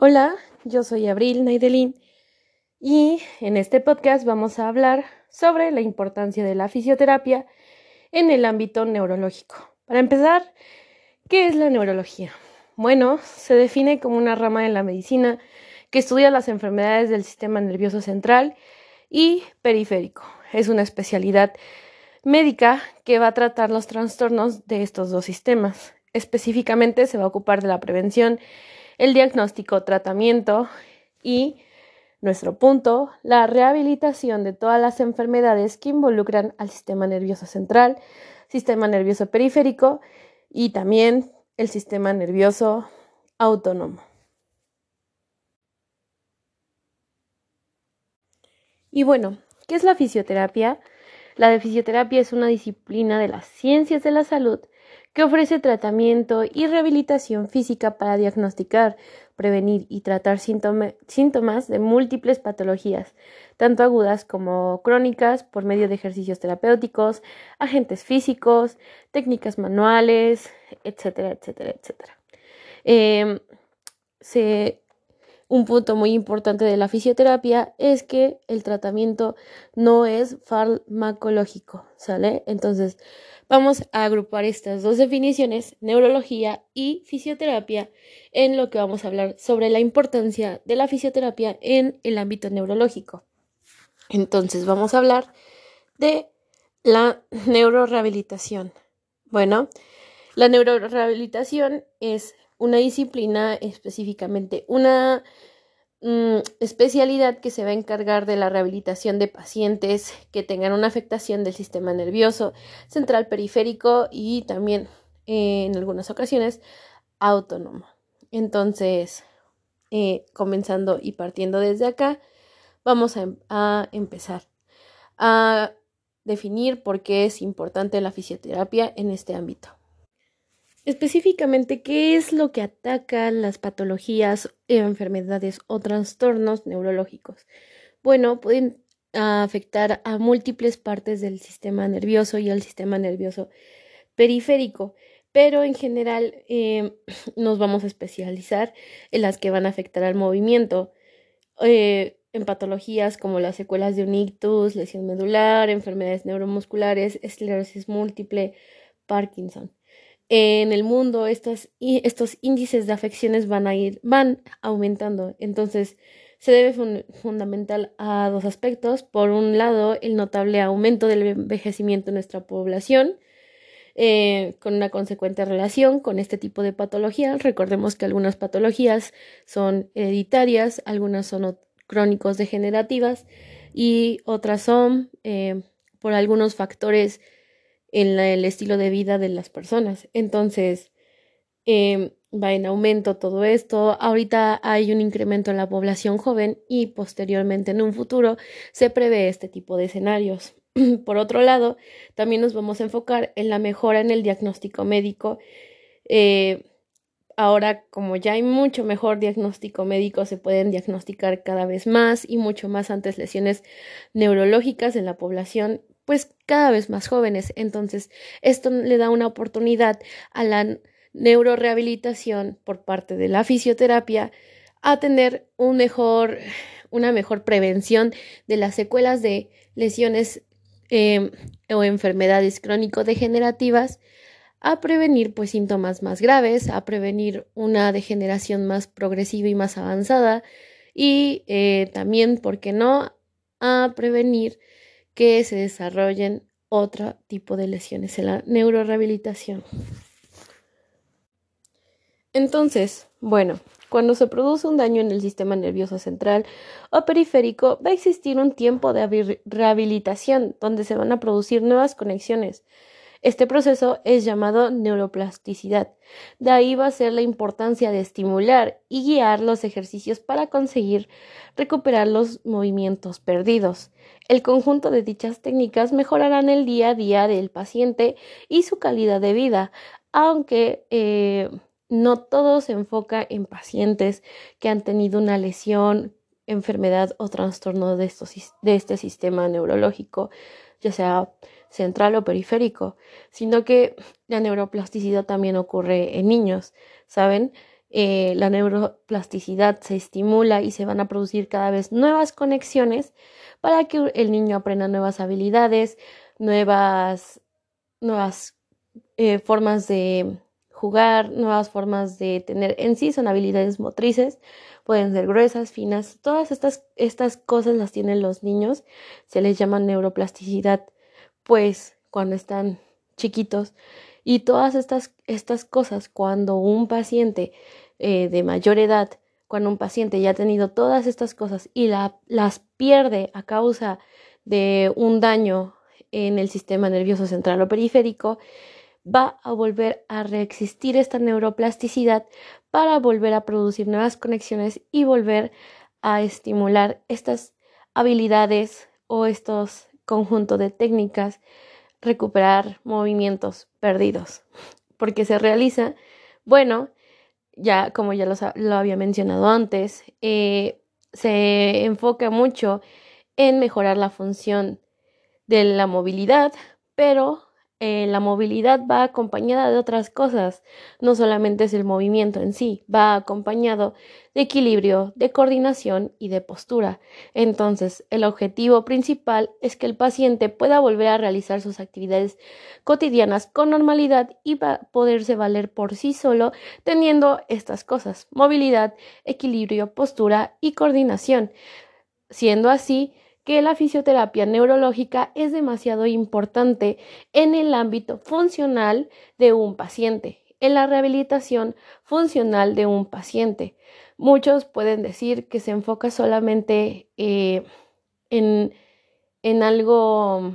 Hola, yo soy Abril Naidelin y en este podcast vamos a hablar sobre la importancia de la fisioterapia en el ámbito neurológico. Para empezar, ¿qué es la neurología? Bueno, se define como una rama de la medicina que estudia las enfermedades del sistema nervioso central y periférico. Es una especialidad médica que va a tratar los trastornos de estos dos sistemas. Específicamente se va a ocupar de la prevención el diagnóstico, tratamiento y nuestro punto, la rehabilitación de todas las enfermedades que involucran al sistema nervioso central, sistema nervioso periférico y también el sistema nervioso autónomo. Y bueno, ¿qué es la fisioterapia? La fisioterapia es una disciplina de las ciencias de la salud que ofrece tratamiento y rehabilitación física para diagnosticar, prevenir y tratar síntomas de múltiples patologías, tanto agudas como crónicas, por medio de ejercicios terapéuticos, agentes físicos, técnicas manuales, etcétera, etcétera, etcétera. Em, un punto muy importante de la fisioterapia es que el tratamiento no es farmacológico, ¿sale? Entonces, Vamos a agrupar estas dos definiciones, neurología y fisioterapia, en lo que vamos a hablar sobre la importancia de la fisioterapia en el ámbito neurológico. Entonces vamos a hablar de la neurorehabilitación. Bueno, la neurorehabilitación es una disciplina específicamente, una Mm, especialidad que se va a encargar de la rehabilitación de pacientes que tengan una afectación del sistema nervioso central periférico y también eh, en algunas ocasiones autónomo. Entonces, eh, comenzando y partiendo desde acá, vamos a, a empezar a definir por qué es importante la fisioterapia en este ámbito. Específicamente, ¿qué es lo que ataca las patologías, enfermedades o trastornos neurológicos? Bueno, pueden afectar a múltiples partes del sistema nervioso y al sistema nervioso periférico, pero en general em, nos vamos a especializar en las que van a afectar al movimiento. Eh, en patologías como las secuelas de un ictus, lesión medular, enfermedades neuromusculares, esclerosis múltiple, Parkinson en el mundo estos, estos índices de afecciones van a ir, van aumentando. Entonces, se debe fundamental a dos aspectos. Por un lado, el notable aumento del envejecimiento en nuestra población, eh, con una consecuente relación con este tipo de patologías. Recordemos que algunas patologías son hereditarias, algunas son crónicos degenerativas y otras son eh, por algunos factores en el estilo de vida de las personas. Entonces, em, va en aumento todo esto. Ahorita hay un incremento en la población joven y posteriormente en un futuro se prevé este tipo de escenarios. Por otro lado, también nos vamos a enfocar en la mejora en el diagnóstico médico. Eh, ahora, como ya hay mucho mejor diagnóstico médico, se pueden diagnosticar cada vez más y mucho más antes lesiones neurológicas en la población pues cada vez más jóvenes. Entonces, esto le da una oportunidad a la neurorehabilitación por parte de la fisioterapia a tener una mejor prevención de las secuelas de lesiones em, o enfermedades crónico-degenerativas, a prevenir pues síntomas más graves, a prevenir una degeneración más progresiva y más avanzada y eh, también, ¿por qué no?, a prevenir que se desarrollen otro tipo de lesiones en la neurorehabilitación. Entonces, bueno, cuando se produce un daño en el sistema nervioso central o periférico, va a existir un tiempo de rehabilitación donde se van a producir nuevas conexiones este proceso es llamado neuroplasticidad. De ahí va a ser la importancia de estimular y guiar los ejercicios para conseguir recuperar los movimientos perdidos. El conjunto de dichas técnicas mejorarán el día a día del paciente y su calidad de vida, aunque eh, no todo se enfoca en pacientes que han tenido una lesión, enfermedad o trastorno de, de este sistema neurológico, ya sea central o periférico, sino que la neuroplasticidad también ocurre en niños, ¿saben? eh, la neuroplasticidad se estimula y se van a producir cada vez nuevas conexiones para que el niño aprenda nuevas habilidades, nuevas, eh, formas de jugar, nuevas formas de tener en sí son habilidades motrices, pueden ser gruesas, finas, todas estas, estas cosas las tienen los niños, se les llama neuroplasticidad, pues cuando están chiquitos y todas estas, estas cosas cuando un paciente eh, de mayor edad, cuando un paciente ya ha tenido todas estas cosas y las pierde a causa de un daño en el sistema nervioso central o periférico, va a volver a reexistir esta neuroplasticidad para volver a producir nuevas conexiones y volver a estimular estas habilidades o estos conjuntos de técnicas, recuperar movimientos perdidos. Porque se realiza, bueno, ya como ya lo, había mencionado antes, eh, se enfoca mucho en mejorar la función de la movilidad, pero eh, la movilidad va acompañada de otras cosas, no solamente es el movimiento en sí, va acompañado de equilibrio, de coordinación y de postura. Entonces, el objetivo principal es que el paciente pueda volver a realizar sus actividades cotidianas con normalidad y poderse valer por sí solo teniendo estas cosas, movilidad, equilibrio, postura y coordinación. Siendo así, que la fisioterapia neurológica es demasiado importante en el ámbito funcional de un paciente, en la rehabilitación funcional de un paciente. Muchos pueden decir que se enfoca solamente eh, en, en algo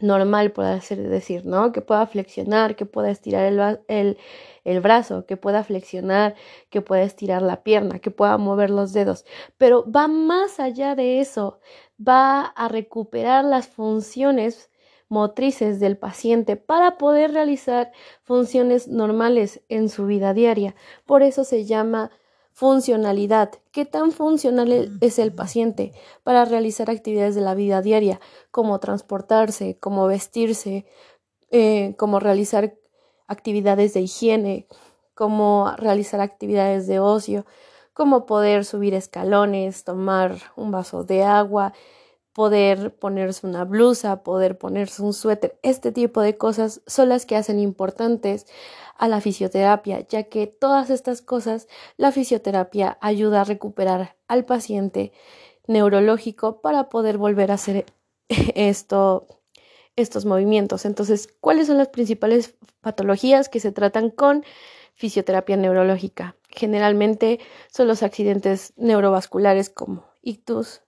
normal, por así decir, ¿no? Que pueda flexionar, que pueda estirar el, el, el, brazo, que pueda flexionar, que pueda estirar la pierna, que pueda mover los dedos. Pero va más allá de eso, va a recuperar las funciones motrices del paciente para poder realizar funciones normales en su vida diaria. Por eso se llama funcionalidad. ¿Qué tan funcional es el paciente para realizar actividades de la vida diaria, como transportarse, como vestirse, eh, como realizar actividades de higiene, como realizar actividades de ocio, como poder subir escalones, tomar un vaso de agua, poder ponerse una blusa, poder ponerse un suéter, este tipo de cosas son las que hacen importantes a la fisioterapia, ya que todas estas cosas la fisioterapia ayuda a recuperar al paciente neurológico para poder volver a hacer esto estos movimientos. Entonces, ¿cuáles son las principales patologías que se tratan con fisioterapia neurológica? Generalmente son los accidentes neurovasculares como ictus,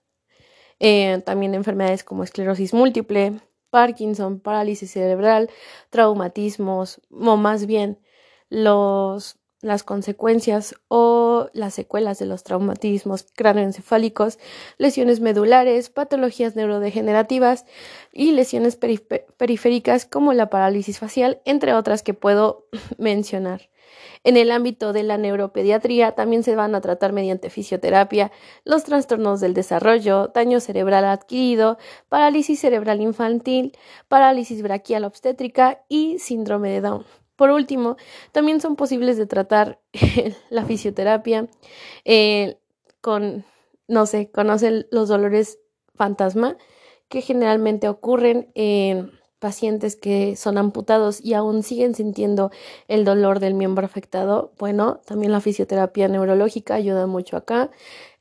eh, también enfermedades como esclerosis múltiple, Parkinson, parálisis cerebral, traumatismos, o más bien los, las consecuencias o las secuelas de los traumatismos cráneoencefálicos, lesiones medulares, patologías neurodegenerativas y lesiones periféricas como la parálisis facial, entre otras que puedo mencionar. En el ámbito de la neuropediatría también se van a tratar mediante fisioterapia los trastornos del desarrollo, daño cerebral adquirido, parálisis cerebral infantil, parálisis braquial obstétrica y síndrome de Down. Por último, también son posibles de tratar la fisioterapia eh, con, no sé, conocen los dolores fantasma que generalmente ocurren en pacientes que son amputados y aún siguen sintiendo el dolor del miembro afectado, bueno, también la fisioterapia neurológica ayuda mucho acá.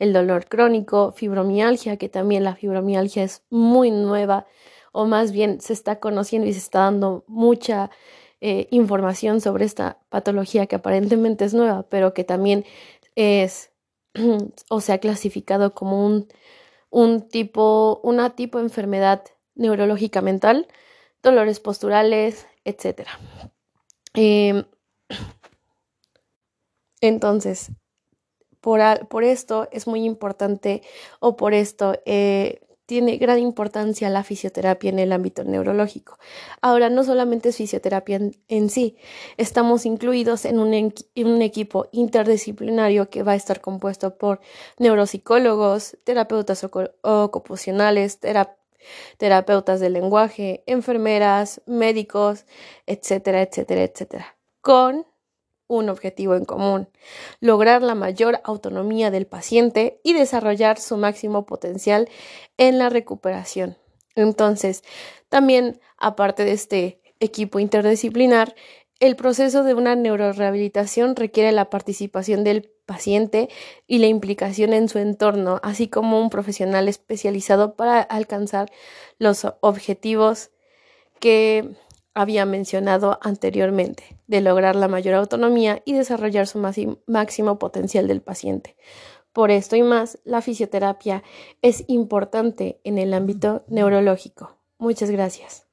El dolor crónico, fibromialgia, que también la fibromialgia es muy nueva o más bien se está conociendo y se está dando mucha eh, información sobre esta patología que aparentemente es nueva, pero que también es o se ha clasificado como un, un tipo, una tipo de enfermedad neurológica mental dolores posturales, etc. Em, entonces, por, por, esto es muy importante o por esto eh, tiene gran importancia la fisioterapia en el ámbito neurológico. Ahora, no solamente es fisioterapia en, sí, estamos incluidos en un, un, equipo interdisciplinario que va a estar compuesto por neuropsicólogos, terapeutas ocupacionales, terapeutas terapeutas del lenguaje, enfermeras, médicos, etcétera, etcétera, etcétera, con un objetivo en común, lograr la mayor autonomía del paciente y desarrollar su máximo potencial en la recuperación. Entonces, también, aparte de este equipo interdisciplinar, el proceso de una neurorehabilitación requiere la participación del paciente y la implicación en su entorno, así como un profesional especializado para alcanzar los objetivos que había mencionado anteriormente, de lograr la mayor autonomía y desarrollar su máximo potencial del paciente. Por esto y más, la fisioterapia es importante en el ámbito neurológico. Muchas gracias.